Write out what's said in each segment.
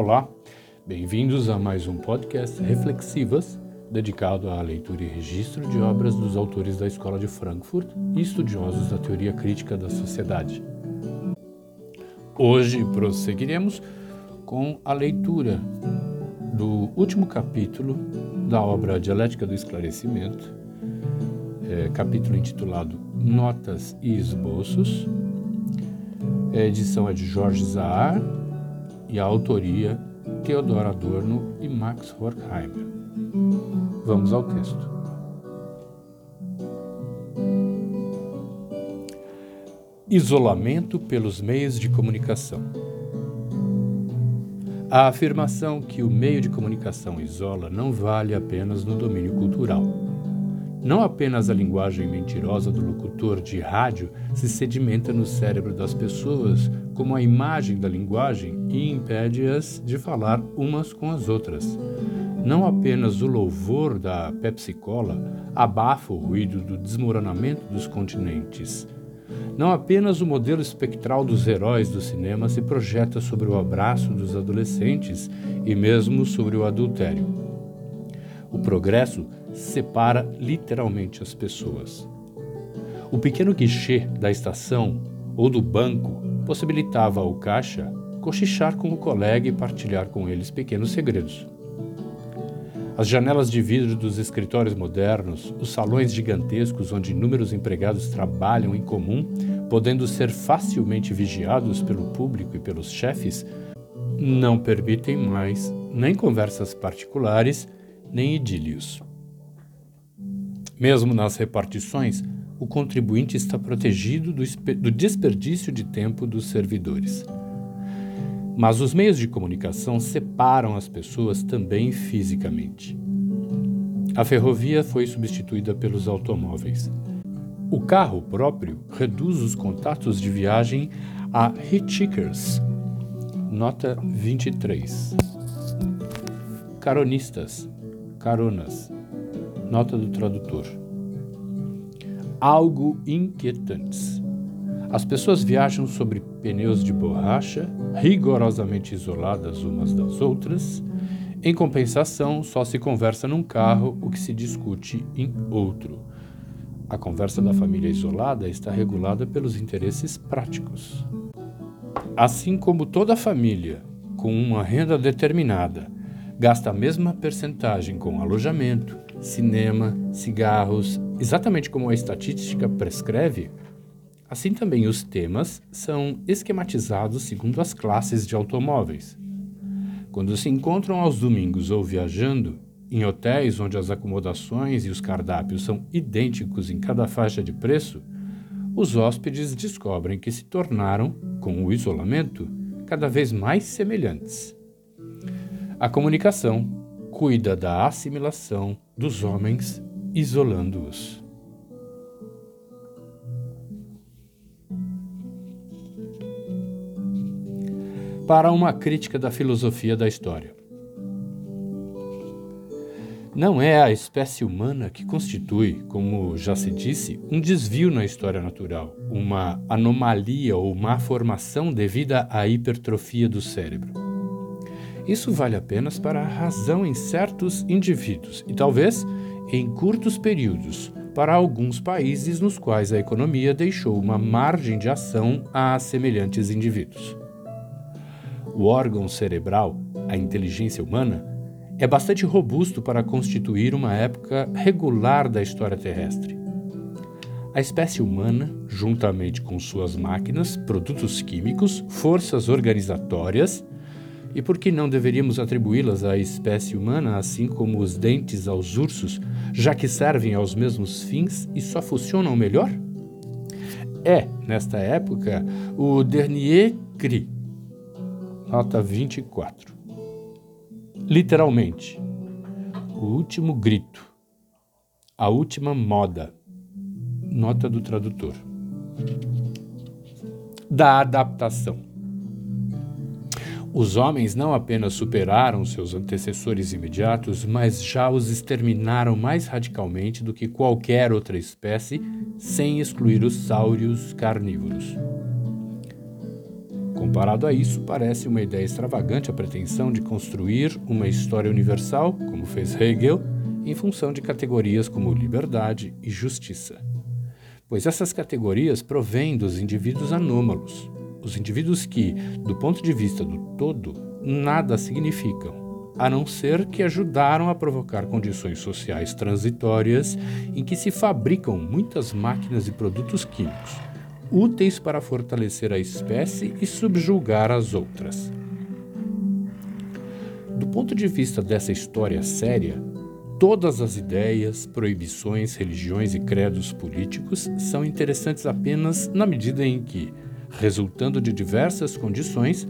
Olá, bem-vindos a mais um podcast Reflexivas, dedicado à leitura e registro de obras dos autores da Escola de Frankfurt e estudiosos da teoria crítica da sociedade. Hoje prosseguiremos com a leitura do último capítulo da obra Dialética do Esclarecimento, é, capítulo intitulado Notas e Esboços. A edição é de Jorge Zahar e a autoria Theodor Adorno e Max Horkheimer. Vamos ao texto. Isolamento pelos meios de comunicação. A afirmação que o meio de comunicação isola não vale apenas no domínio cultural. Não apenas a linguagem mentirosa do locutor de rádio se sedimenta no cérebro das pessoas como a imagem da linguagem e impede-as de falar umas com as outras. Não apenas o louvor da Pepsi Cola abafa o ruído do desmoronamento dos continentes. Não apenas o modelo espectral dos heróis do cinema se projeta sobre o abraço dos adolescentes e mesmo sobre o adultério. O progresso separa literalmente as pessoas. O pequeno guichê da estação ou do banco possibilitava ao caixa cochichar com o colega e partilhar com eles pequenos segredos. As janelas de vidro dos escritórios modernos, os salões gigantescos onde inúmeros empregados trabalham em comum, podendo ser facilmente vigiados pelo público e pelos chefes, não permitem mais nem conversas particulares, nem idílios. Mesmo nas repartições, o contribuinte está protegido do, do desperdício de tempo dos servidores. Mas os meios de comunicação separam as pessoas também fisicamente. A ferrovia foi substituída pelos automóveis. O carro próprio reduz os contatos de viagem a hitchhikers. Nota 23. Caronistas, caronas, Nota do tradutor. Algo inquietantes. As pessoas viajam sobre pneus de borracha, rigorosamente isoladas umas das outras. Em compensação, só se conversa num carro o que se discute em outro. A conversa da família isolada está regulada pelos interesses práticos. Assim como toda família, com uma renda determinada, gasta a mesma percentagem com alojamento, cinema, cigarros, exatamente como a estatística prescreve, assim também os temas são esquematizados segundo as classes de automóveis. Quando se encontram aos domingos ou viajando, em hotéis onde as acomodações e os cardápios são idênticos em cada faixa de preço, os hóspedes descobrem que se tornaram, com o isolamento, cada vez mais semelhantes. A comunicação cuida da assimilação dos homens, isolando-os. Para uma crítica da filosofia da história. Não é a espécie humana que constitui, como já se disse, um desvio na história natural, uma anomalia ou má formação devida à hipertrofia do cérebro. Isso vale apenas para a razão em certos indivíduos e talvez em curtos períodos para alguns países nos quais a economia deixou uma margem de ação a semelhantes indivíduos. O órgão cerebral, a inteligência humana, é bastante robusto para constituir uma época regular da história terrestre. A espécie humana, juntamente com suas máquinas, produtos químicos, forças organizatórias, e por que não deveríamos atribuí-las à espécie humana, assim como os dentes aos ursos, já que servem aos mesmos fins e só funcionam melhor? É, nesta época, o Dernier Cri, nota 24. Literalmente, o último grito, a última moda, nota do tradutor. Da adaptação. Os homens não apenas superaram seus antecessores imediatos, mas já os exterminaram mais radicalmente do que qualquer outra espécie, sem excluir os sáureos carnívoros. Comparado a isso, parece uma ideia extravagante a pretensão de construir uma história universal, como fez Hegel, em função de categorias como liberdade e justiça. Pois essas categorias provêm dos indivíduos anômalos, os indivíduos que, do ponto de vista do todo, nada significam, a não ser que ajudaram a provocar condições sociais transitórias em que se fabricam muitas máquinas e produtos químicos, úteis para fortalecer a espécie e subjugar as outras. Do ponto de vista dessa história séria, todas as ideias, proibições, religiões e credos políticos são interessantes apenas na medida em que, resultando de diversas condições,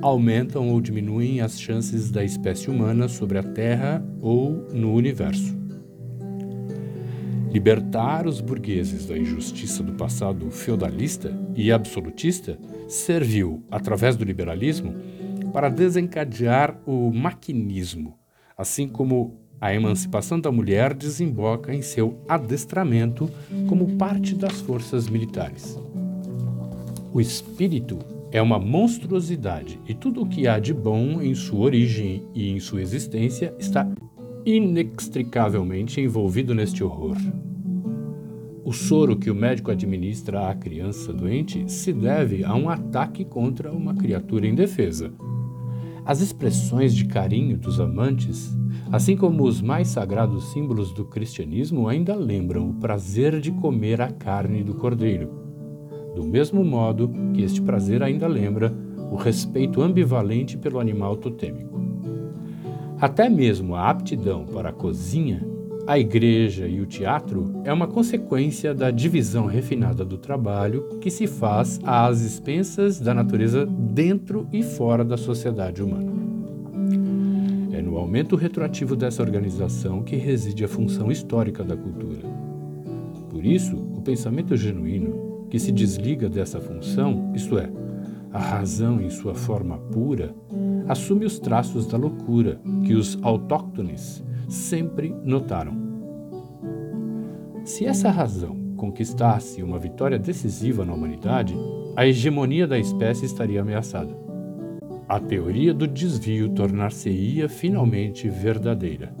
aumentam ou diminuem as chances da espécie humana sobre a Terra ou no universo. Libertar os burgueses da injustiça do passado feudalista e absolutista serviu, através do liberalismo, para desencadear o maquinismo, assim como a emancipação da mulher desemboca em seu adestramento como parte das forças militares. O espírito é uma monstruosidade e tudo o que há de bom em sua origem e em sua existência está inextricavelmente envolvido neste horror. O soro que o médico administra à criança doente se deve a um ataque contra uma criatura indefesa. As expressões de carinho dos amantes, assim como os mais sagrados símbolos do cristianismo, ainda lembram o prazer de comer a carne do cordeiro do mesmo modo que este prazer ainda lembra o respeito ambivalente pelo animal totêmico. Até mesmo a aptidão para a cozinha, a igreja e o teatro é uma consequência da divisão refinada do trabalho que se faz às expensas da natureza dentro e fora da sociedade humana. É no aumento retroativo dessa organização que reside a função histórica da cultura. Por isso, o pensamento genuíno que se desliga dessa função, isto é, a razão em sua forma pura, assume os traços da loucura que os autóctones sempre notaram. Se essa razão conquistasse uma vitória decisiva na humanidade, a hegemonia da espécie estaria ameaçada. A teoria do desvio tornar-se-ia finalmente verdadeira.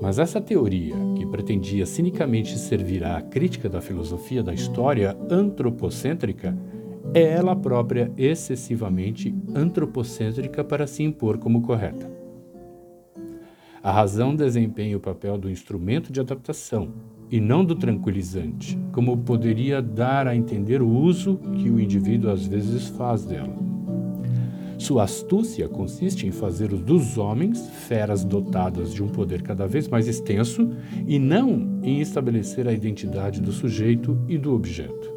Mas essa teoria, que pretendia cinicamente servir à crítica da filosofia da história antropocêntrica, é ela própria excessivamente antropocêntrica para se impor como correta. A razão desempenha o papel do instrumento de adaptação e não do tranquilizante, como poderia dar a entender o uso que o indivíduo às vezes faz dela. Sua astúcia consiste em fazer dos homens feras dotadas de um poder cada vez mais extenso e não em estabelecer a identidade do sujeito e do objeto.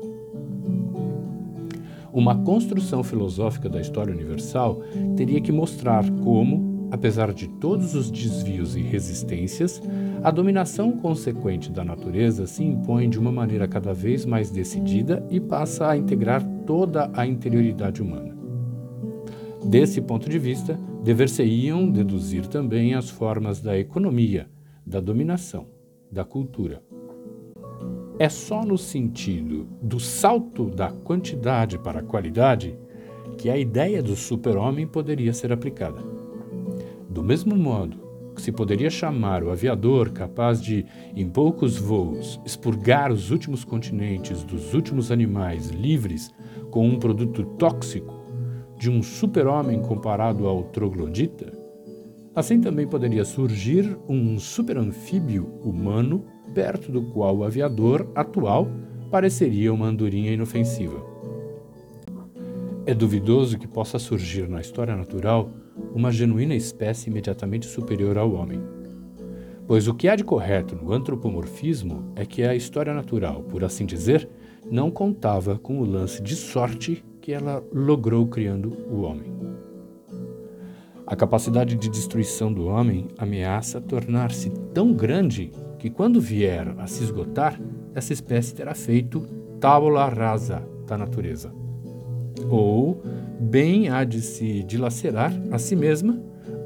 Uma construção filosófica da história universal teria que mostrar como, apesar de todos os desvios e resistências, a dominação consequente da natureza se impõe de uma maneira cada vez mais decidida e passa a integrar toda a interioridade humana. Desse ponto de vista, dever-se-iam deduzir também as formas da economia, da dominação, da cultura. É só no sentido do salto da quantidade para a qualidade que a ideia do super-homem poderia ser aplicada. Do mesmo modo que se poderia chamar o aviador capaz de, em poucos voos, expurgar os últimos continentes dos últimos animais livres com um produto tóxico de um super-homem comparado ao troglodita, assim também poderia surgir um super-anfíbio humano perto do qual o aviador atual pareceria uma andorinha inofensiva. É duvidoso que possa surgir na história natural uma genuína espécie imediatamente superior ao homem. Pois o que há de correto no antropomorfismo é que a história natural, por assim dizer, não contava com o lance de sorte que ela logrou criando o homem. A capacidade de destruição do homem ameaça tornar-se tão grande que, quando vier a se esgotar, essa espécie terá feito tábula rasa da natureza. Ou bem há de se dilacerar a si mesma,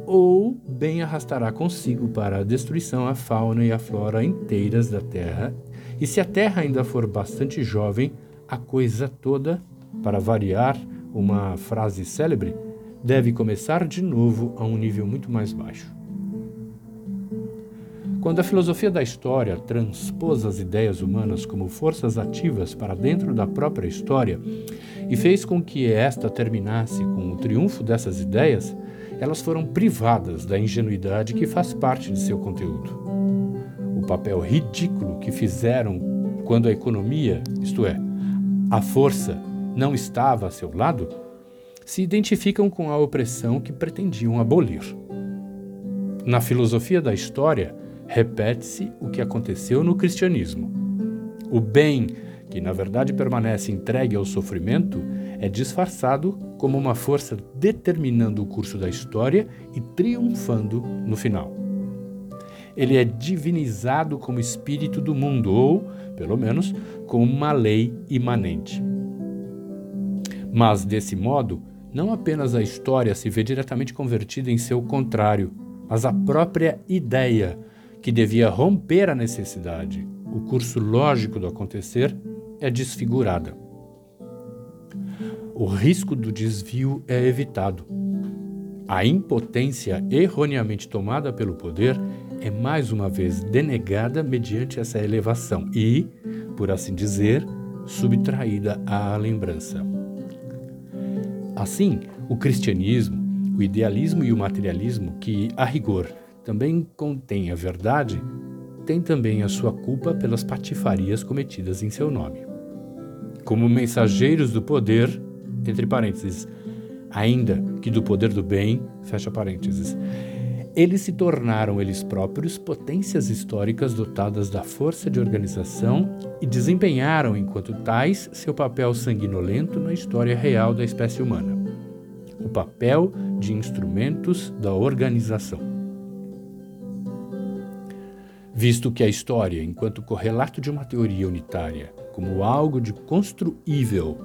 ou bem arrastará consigo para a destruição a fauna e a flora inteiras da terra, e se a terra ainda for bastante jovem, a coisa toda para variar, uma frase célebre, deve começar de novo a um nível muito mais baixo. Quando a filosofia da história transpôs as ideias humanas como forças ativas para dentro da própria história e fez com que esta terminasse com o triunfo dessas ideias, elas foram privadas da ingenuidade que faz parte de seu conteúdo. O papel ridículo que fizeram quando a economia, isto é, a força, não estava a seu lado, se identificam com a opressão que pretendiam abolir. Na filosofia da história, repete-se o que aconteceu no cristianismo. O bem, que na verdade permanece entregue ao sofrimento, é disfarçado como uma força determinando o curso da história e triunfando no final. Ele é divinizado como espírito do mundo, ou, pelo menos, como uma lei imanente. Mas, desse modo, não apenas a história se vê diretamente convertida em seu contrário, mas a própria ideia que devia romper a necessidade, o curso lógico do acontecer, é desfigurada. O risco do desvio é evitado. A impotência erroneamente tomada pelo poder é mais uma vez denegada mediante essa elevação e, por assim dizer, subtraída à lembrança. Assim, o cristianismo, o idealismo e o materialismo, que, a rigor, também contém a verdade, tem também a sua culpa pelas patifarias cometidas em seu nome. Como mensageiros do poder, entre parênteses, ainda que do poder do bem, fecha parênteses, eles se tornaram eles próprios potências históricas dotadas da força de organização e desempenharam, enquanto tais, seu papel sanguinolento na história real da espécie humana. O papel de instrumentos da organização visto que a história, enquanto correlato de uma teoria unitária, como algo de construível,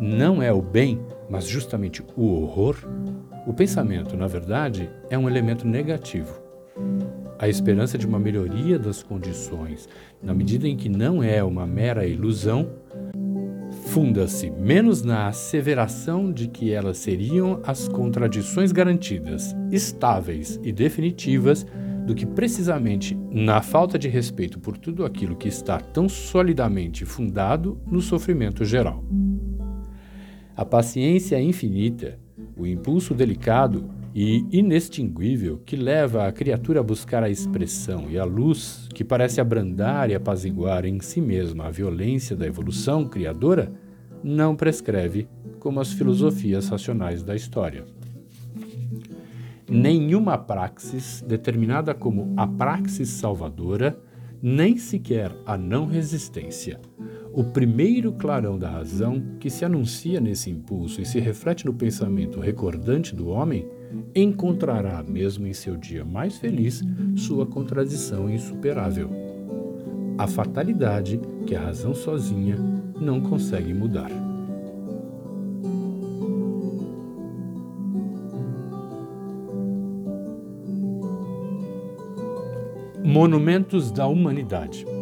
não é o bem, mas justamente o horror, o pensamento, na verdade, é um elemento negativo. A esperança de uma melhoria das condições, na medida em que não é uma mera ilusão, funda-se menos na asseveração de que elas seriam as contradições garantidas, estáveis e definitivas do que precisamente na falta de respeito por tudo aquilo que está tão solidamente fundado no sofrimento geral. A paciência infinita, o impulso delicado e inextinguível que leva a criatura a buscar a expressão e a luz que parece abrandar e apaziguar em si mesma a violência da evolução criadora, não prescreve como as filosofias racionais da história nenhuma praxis determinada como a praxis salvadora, nem sequer a não resistência. O primeiro clarão da razão que se anuncia nesse impulso e se reflete no pensamento recordante do homem, encontrará, mesmo em seu dia mais feliz, sua contradição insuperável. A fatalidade que a razão sozinha não consegue mudar. Monumentos da Humanidade.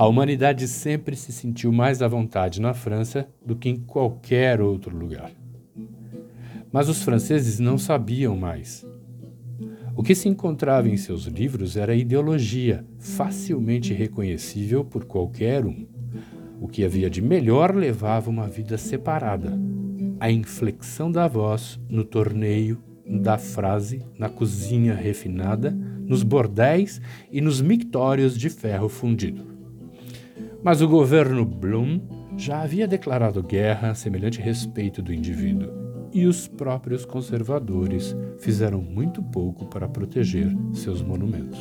A humanidade sempre se sentiu mais à vontade na França do que em qualquer outro lugar. Mas os franceses não sabiam mais. O que se encontrava em seus livros era ideologia, facilmente reconhecível por qualquer um. O que havia de melhor levava uma vida separada. A inflexão da voz no torneio da frase na cozinha refinada, nos bordéis e nos mictórios de ferro fundido. Mas o governo Blum já havia declarado guerra a semelhante respeito do indivíduo, e os próprios conservadores fizeram muito pouco para proteger seus monumentos.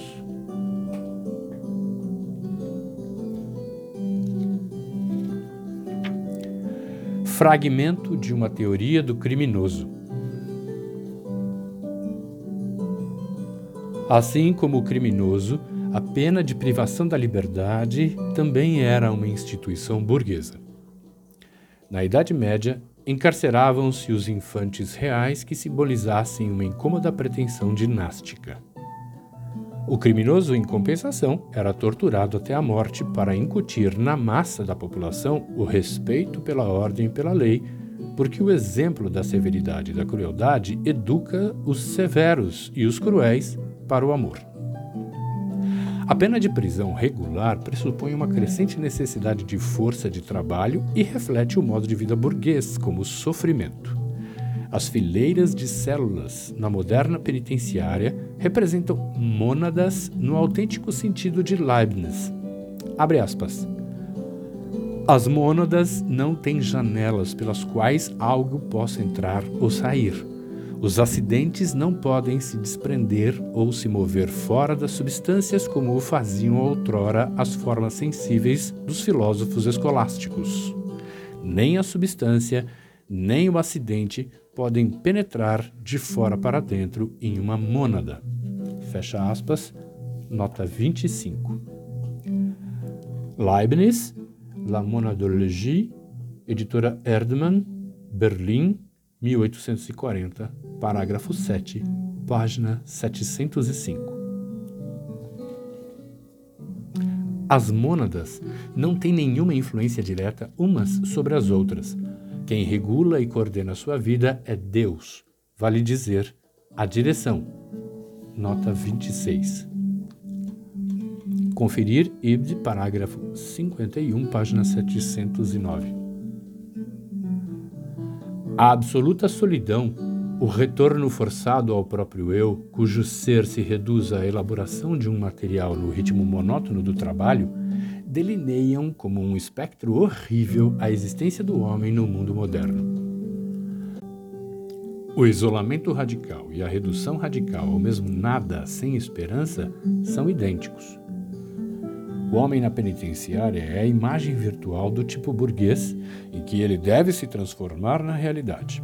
Fragmento de uma teoria do criminoso. Assim como o criminoso, a pena de privação da liberdade também era uma instituição burguesa. Na Idade Média, encarceravam-se os infantes reais que simbolizassem uma incômoda pretensão dinástica. O criminoso, em compensação, era torturado até a morte para incutir na massa da população o respeito pela ordem e pela lei, porque o exemplo da severidade e da crueldade educa os severos e os cruéis para o amor. A pena de prisão regular pressupõe uma crescente necessidade de força de trabalho e reflete o modo de vida burguês como sofrimento. As fileiras de células na moderna penitenciária representam mônadas no autêntico sentido de Leibniz. Abre aspas. As mônadas não têm janelas pelas quais algo possa entrar ou sair. Os acidentes não podem se desprender ou se mover fora das substâncias como o faziam outrora as formas sensíveis dos filósofos escolásticos. Nem a substância, nem o acidente podem penetrar de fora para dentro em uma mônada. Fecha aspas, nota 25. Leibniz, La Monadologie, editora Erdmann, Berlim, 1840, parágrafo 7, página 705. As mônadas não têm nenhuma influência direta umas sobre as outras, quem regula e coordena sua vida é Deus, vale dizer, a direção. Nota 26. Conferir Ibd, parágrafo 51, página 709. A absoluta solidão, o retorno forçado ao próprio eu, cujo ser se reduz à elaboração de um material no ritmo monótono do trabalho, delineiam como um espectro horrível a existência do homem no mundo moderno. O isolamento radical e a redução radical ao mesmo nada sem esperança são idênticos. O homem na penitenciária é a imagem virtual do tipo burguês em que ele deve se transformar na realidade.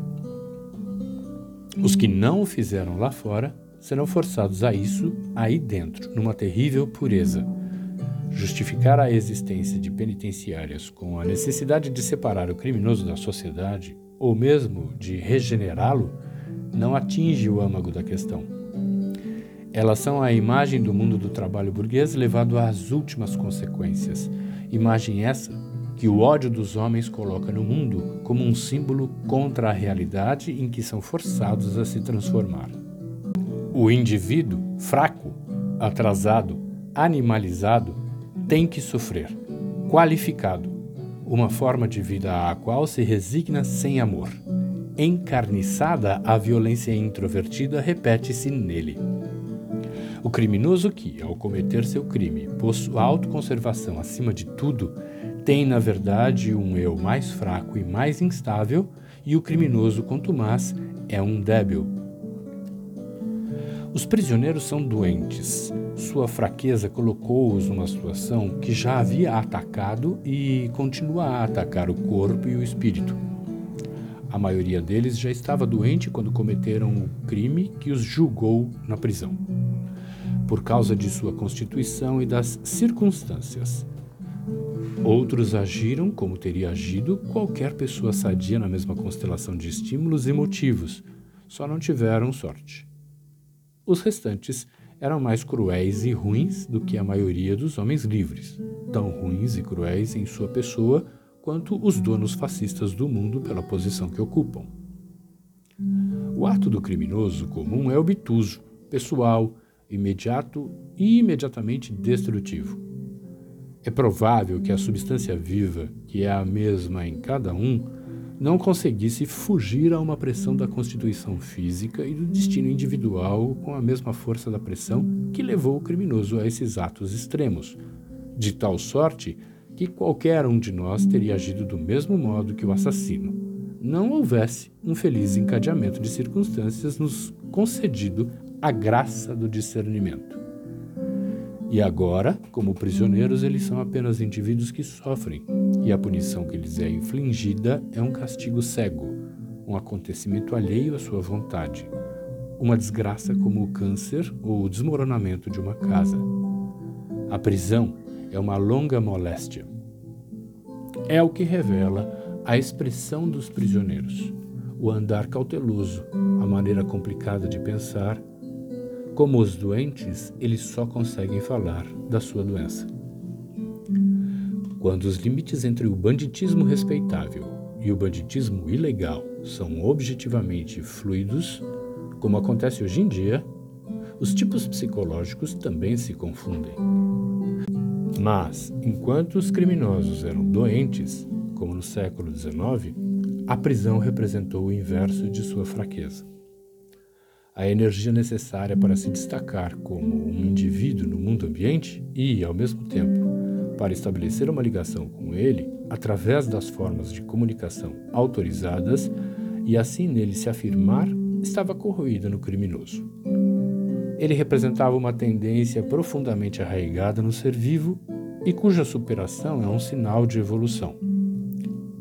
Os que não o fizeram lá fora serão forçados a isso aí dentro, numa terrível pureza Justificar a existência de penitenciárias com a necessidade de separar o criminoso da sociedade, ou mesmo de regenerá-lo, não atinge o âmago da questão. Elas são a imagem do mundo do trabalho burguês levado às últimas consequências. Imagem essa que o ódio dos homens coloca no mundo como um símbolo contra a realidade em que são forçados a se transformar. O indivíduo fraco, atrasado, animalizado tem que sofrer. Qualificado, uma forma de vida à qual se resigna sem amor. Encarniçada, a violência introvertida repete-se nele. O criminoso que, ao cometer seu crime, pôs sua autoconservação acima de tudo, tem, na verdade, um eu mais fraco e mais instável, e o criminoso contumaz é um débil. Os prisioneiros são doentes, sua fraqueza colocou-os numa situação que já havia atacado e continua a atacar o corpo e o espírito. A maioria deles já estava doente quando cometeram o crime que os julgou na prisão, por causa de sua constituição e das circunstâncias. Outros agiram como teria agido qualquer pessoa sadia na mesma constelação de estímulos e motivos, só não tiveram sorte. Os restantes eram mais cruéis e ruins do que a maioria dos homens livres, tão ruins e cruéis em sua pessoa quanto os donos fascistas do mundo pela posição que ocupam. O ato do criminoso comum é obtuso, pessoal, imediato e imediatamente destrutivo. É provável que a substância viva, que é a mesma em cada um, não conseguisse fugir a uma pressão da constituição física e do destino individual com a mesma força da pressão que levou o criminoso a esses atos extremos, de tal sorte que qualquer um de nós teria agido do mesmo modo que o assassino, não houvesse um feliz encadeamento de circunstâncias nos concedido a graça do discernimento. E agora, como prisioneiros, eles são apenas indivíduos que sofrem, e a punição que lhes é infligida é um castigo cego, um acontecimento alheio à sua vontade, uma desgraça como o câncer ou o desmoronamento de uma casa. A prisão é uma longa moléstia. É o que revela a expressão dos prisioneiros, o andar cauteloso, a maneira complicada de pensar, Como os doentes, eles só conseguem falar da sua doença. Quando os limites entre o banditismo respeitável e o banditismo ilegal são objetivamente fluidos, como acontece hoje em dia, os tipos psicológicos também se confundem. Mas, enquanto os criminosos eram doentes, como no século XIX, a prisão representou o inverso de sua fraqueza a energia necessária para se destacar como um indivíduo no mundo ambiente e, ao mesmo tempo, para estabelecer uma ligação com ele através das formas de comunicação autorizadas e assim nele se afirmar, estava corroída no criminoso. Ele representava uma tendência profundamente arraigada no ser vivo e cuja superação é um sinal de evolução.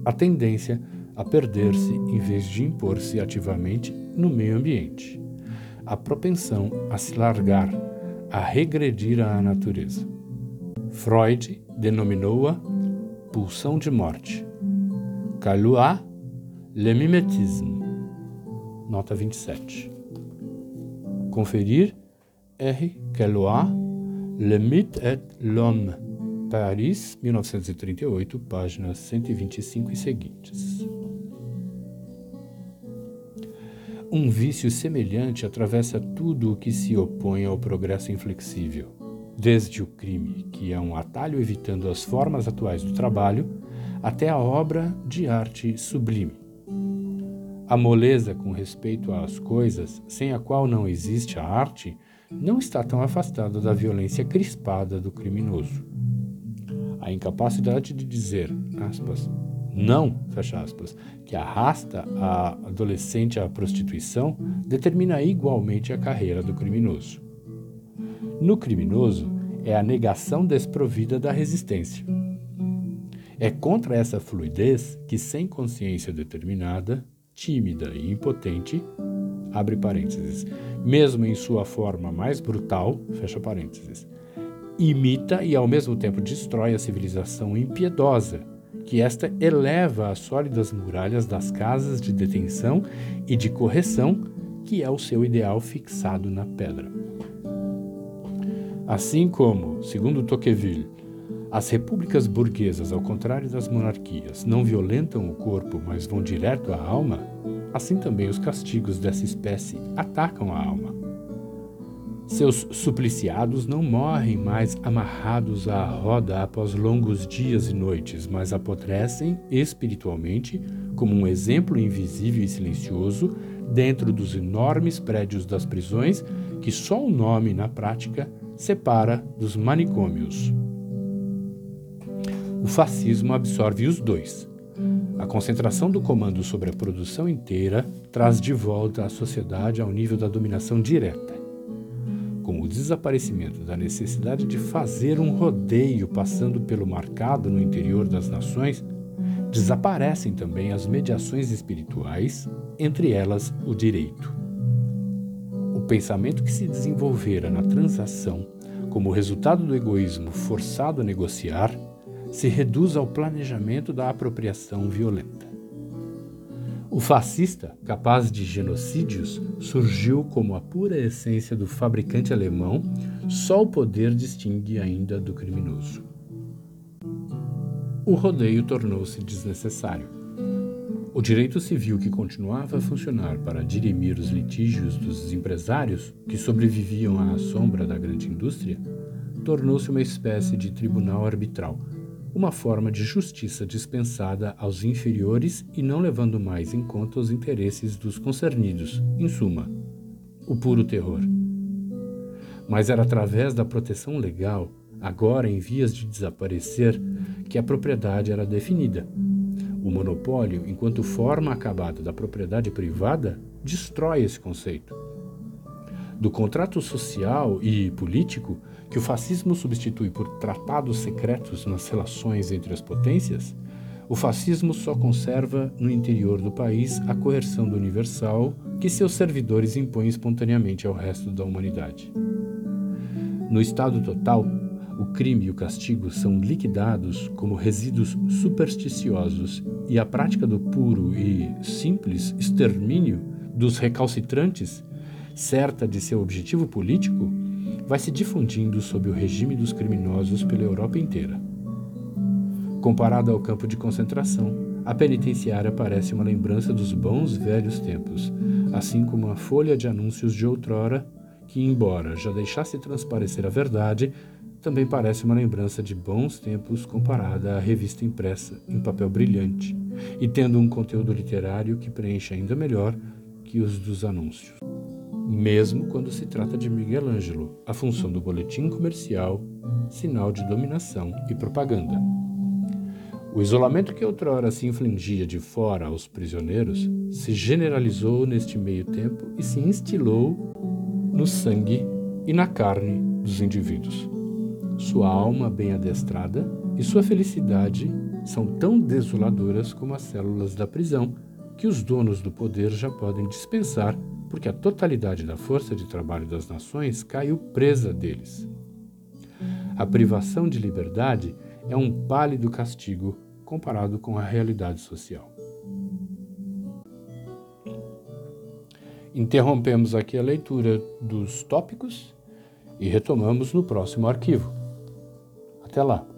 A tendência a perder-se em vez de impor-se ativamente no meio ambiente a propensão a se largar, a regredir à natureza. Freud denominou-a pulsão de morte. Calois, le mimétisme. Nota 27. Conferir R. Calois, Le mythe et l'homme. Paris, 1938, páginas 125 e seguintes. Um vício semelhante atravessa tudo o que se opõe ao progresso inflexível, desde o crime, que é um atalho evitando as formas atuais do trabalho, até a obra de arte sublime. A moleza com respeito às coisas, sem a qual não existe a arte, não está tão afastada da violência crispada do criminoso. A incapacidade de dizer, aspas, não, fecha aspas, que arrasta a adolescente à prostituição determina igualmente a carreira do criminoso. No criminoso, é a negação desprovida da resistência. É contra essa fluidez que, sem consciência determinada, tímida e impotente, abre parênteses, mesmo em sua forma mais brutal, fecha parênteses, imita e ao mesmo tempo destrói a civilização impiedosa que esta eleva as sólidas muralhas das casas de detenção e de correção, que é o seu ideal fixado na pedra. Assim como, segundo Tocqueville, as repúblicas burguesas, ao contrário das monarquias, não violentam o corpo, mas vão direto à alma, assim também os castigos dessa espécie atacam a alma. Seus supliciados não morrem mais amarrados à roda após longos dias e noites, mas apodrecem espiritualmente como um exemplo invisível e silencioso dentro dos enormes prédios das prisões que só o nome, na prática, separa dos manicômios. O fascismo absorve os dois. A concentração do comando sobre a produção inteira traz de volta a sociedade ao nível da dominação direta o desaparecimento da necessidade de fazer um rodeio passando pelo marcado no interior das nações, desaparecem também as mediações espirituais, entre elas o direito. O pensamento que se desenvolvera na transação, como resultado do egoísmo forçado a negociar, se reduz ao planejamento da apropriação violenta. O fascista, capaz de genocídios, surgiu como a pura essência do fabricante alemão, só o poder distingue ainda do criminoso. O rodeio tornou-se desnecessário. O direito civil que continuava a funcionar para dirimir os litígios dos empresários que sobreviviam à sombra da grande indústria tornou-se uma espécie de tribunal arbitral uma forma de justiça dispensada aos inferiores e não levando mais em conta os interesses dos concernidos, em suma, o puro terror. Mas era através da proteção legal, agora em vias de desaparecer, que a propriedade era definida. O monopólio, enquanto forma acabada da propriedade privada, destrói esse conceito. Do contrato social e político, que o fascismo substitui por tratados secretos nas relações entre as potências, o fascismo só conserva no interior do país a coerção do universal que seus servidores impõem espontaneamente ao resto da humanidade. No estado total, o crime e o castigo são liquidados como resíduos supersticiosos e a prática do puro e simples extermínio dos recalcitrantes certa de seu objetivo político, vai se difundindo sob o regime dos criminosos pela Europa inteira. Comparada ao campo de concentração, a penitenciária parece uma lembrança dos bons velhos tempos, assim como a folha de anúncios de outrora, que, embora já deixasse transparecer a verdade, também parece uma lembrança de bons tempos comparada à revista impressa em papel brilhante e tendo um conteúdo literário que preenche ainda melhor que os dos anúncios. Mesmo quando se trata de Miguel Ângelo, a função do boletim comercial, sinal de dominação e propaganda. O isolamento que outrora se infligia de fora aos prisioneiros se generalizou neste meio tempo e se instilou no sangue e na carne dos indivíduos. Sua alma bem adestrada e sua felicidade são tão desoladoras como as células da prisão, que os donos do poder já podem dispensar, porque a totalidade da força de trabalho das nações caiu presa deles. A privação de liberdade é um pálido castigo comparado com a realidade social. Interrompemos aqui a leitura dos tópicos e retomamos no próximo arquivo. Até lá!